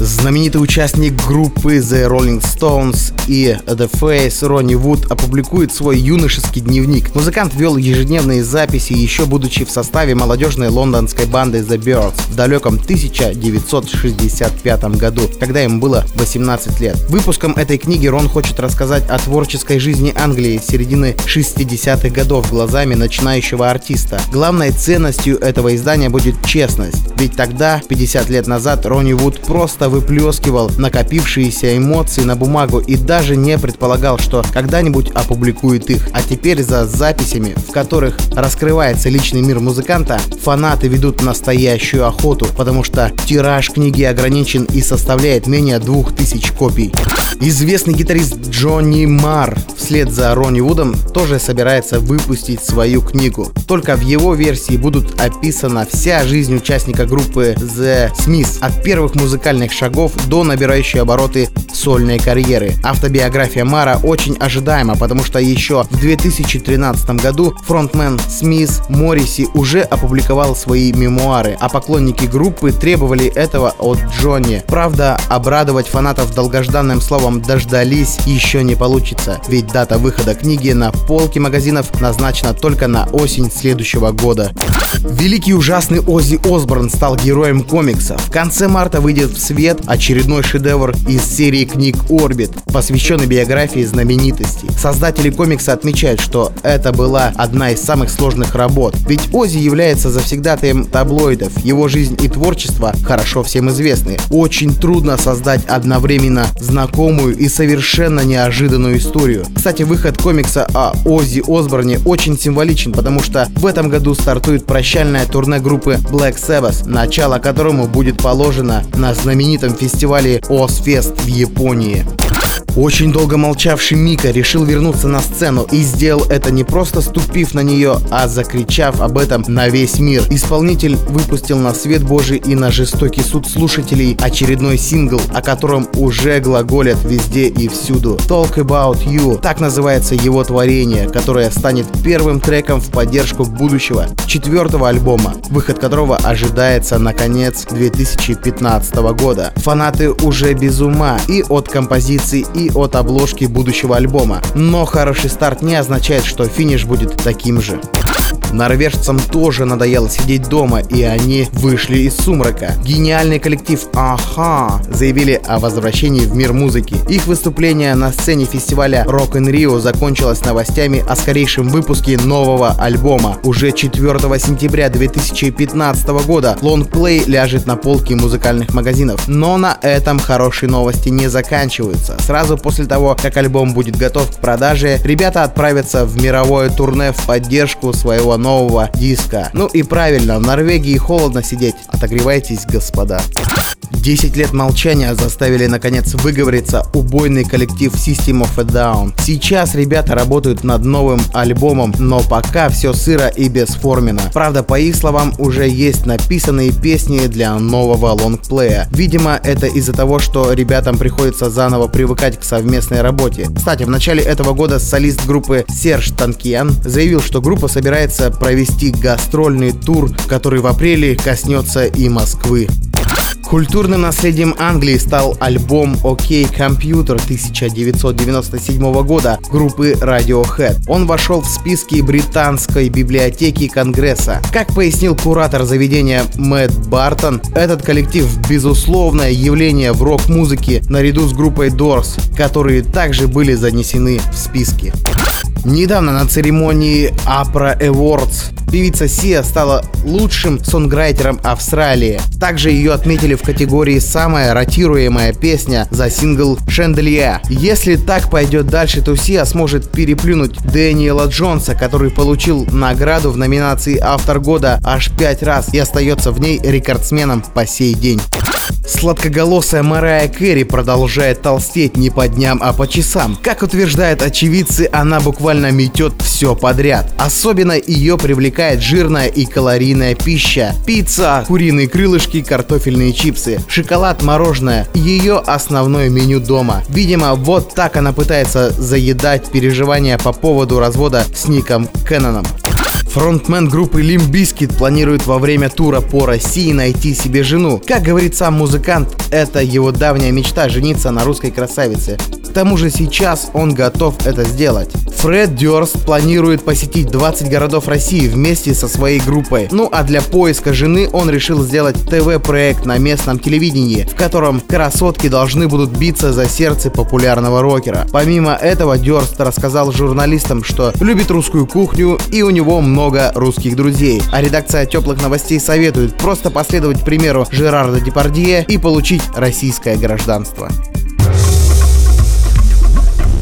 Знаменитый участник группы The Rolling Stones и The Face Ронни Вуд опубликует свой юношеский дневник. Музыкант вел ежедневные записи, еще будучи в составе молодежной лондонской банды The Birds в далеком 1965 году, когда им было 18 лет. Выпуском этой книги Рон хочет рассказать о творческой жизни Англии середины 60-х годов глазами начинающего артиста. Главной ценностью этого издания будет честность, ведь тогда, 50 лет назад, Ронни Вуд просто выплескивал накопившиеся эмоции на бумагу и даже не предполагал, что когда-нибудь опубликует их. А теперь за записями, в которых раскрывается личный мир музыканта, фанаты ведут настоящую охоту, потому что тираж книги ограничен и составляет менее 2000 копий. Известный гитарист Джонни Марр вслед за Ронни Вудом тоже собирается выпустить свою книгу. Только в его версии будут описана вся жизнь участника группы The Smiths от первых музыкальных шагов до набирающей обороты сольной карьеры. Автобиография Мара очень ожидаема, потому что еще в 2013 году фронтмен Смис Морриси уже опубликовал свои мемуары, а поклонники группы требовали этого от Джонни. Правда, обрадовать фанатов долгожданным словом «дождались» еще не получится, ведь дата выхода книги на полке магазинов назначена только на осень следующего года. Великий ужасный Оззи Осборн стал героем комикса. В конце марта выйдет в свет свет очередной шедевр из серии книг «Орбит», посвященный биографии знаменитости. Создатели комикса отмечают, что это была одна из самых сложных работ. Ведь Ози является завсегдатаем таблоидов. Его жизнь и творчество хорошо всем известны. Очень трудно создать одновременно знакомую и совершенно неожиданную историю. Кстати, выход комикса о Ози Осборне очень символичен, потому что в этом году стартует прощальное турне группы Black Sabbath, начало которому будет положено на знаменитый знаменитом фестивале Озфест в Японии. Очень долго молчавший Мика решил вернуться на сцену и сделал это не просто ступив на нее, а закричав об этом на весь мир. Исполнитель выпустил на свет Божий и на жестокий суд слушателей очередной сингл, о котором уже глаголят везде и всюду. Talk About You. Так называется его творение, которое станет первым треком в поддержку будущего четвертого альбома, выход которого ожидается на конец 2015 года. Фанаты уже без ума и от композиции, и от обложки будущего альбома. Но хороший старт не означает, что финиш будет таким же. Норвежцам тоже надоело сидеть дома, и они вышли из сумрака. Гениальный коллектив Аха заявили о возвращении в мир музыки. Их выступление на сцене фестиваля Rock in Rio закончилось новостями о скорейшем выпуске нового альбома. Уже 4 сентября 2015 года лонгплей ляжет на полки музыкальных магазинов. Но на этом хорошие новости не заканчиваются. Сразу после того, как альбом будет готов к продаже, ребята отправятся в мировое турне в поддержку своего нового диска. Ну и правильно, в Норвегии холодно сидеть. Отогревайтесь, господа. 10 лет молчания заставили наконец выговориться убойный коллектив System of a Down. Сейчас ребята работают над новым альбомом, но пока все сыро и бесформенно. Правда, по их словам, уже есть написанные песни для нового лонгплея. Видимо, это из-за того, что ребятам приходится заново привыкать к совместной работе. Кстати, в начале этого года солист группы Серж Танкиан заявил, что группа собирается провести гастрольный тур, который в апреле коснется и Москвы. Культурным наследием Англии стал альбом OK Computer 1997 года группы Radiohead. Он вошел в списки британской библиотеки Конгресса. Как пояснил куратор заведения Мэтт Бартон, этот коллектив безусловное явление в рок-музыке наряду с группой Doors, которые также были занесены в списки. Недавно на церемонии APRA Awards певица Сия стала лучшим сонграйтером Австралии. Также ее отметили в категории «Самая ротируемая песня» за сингл «Шенделия». Если так пойдет дальше, то Сия сможет переплюнуть Дэниела Джонса, который получил награду в номинации «Автор года» аж пять раз и остается в ней рекордсменом по сей день. Сладкоголосая Марая Кэрри продолжает толстеть не по дням, а по часам. Как утверждают очевидцы, она буквально метет все подряд. Особенно ее привлекает жирная и калорийная пища. Пицца, куриные крылышки, картофельные чипсы, шоколад, мороженое. Ее основное меню дома. Видимо, вот так она пытается заедать переживания по поводу развода с Ником Кенноном. Фронтмен группы Limp Bizkit планирует во время тура по России найти себе жену. Как говорит сам музыкант, это его давняя мечта жениться на русской красавице. К тому же сейчас он готов это сделать. Фред Дёрст планирует посетить 20 городов России вместе со своей группой. Ну а для поиска жены он решил сделать ТВ-проект на местном телевидении, в котором красотки должны будут биться за сердце популярного рокера. Помимо этого Дёрст рассказал журналистам, что любит русскую кухню и у него много русских друзей. А редакция теплых новостей советует просто последовать примеру Жерарда Депардье и получить российское гражданство.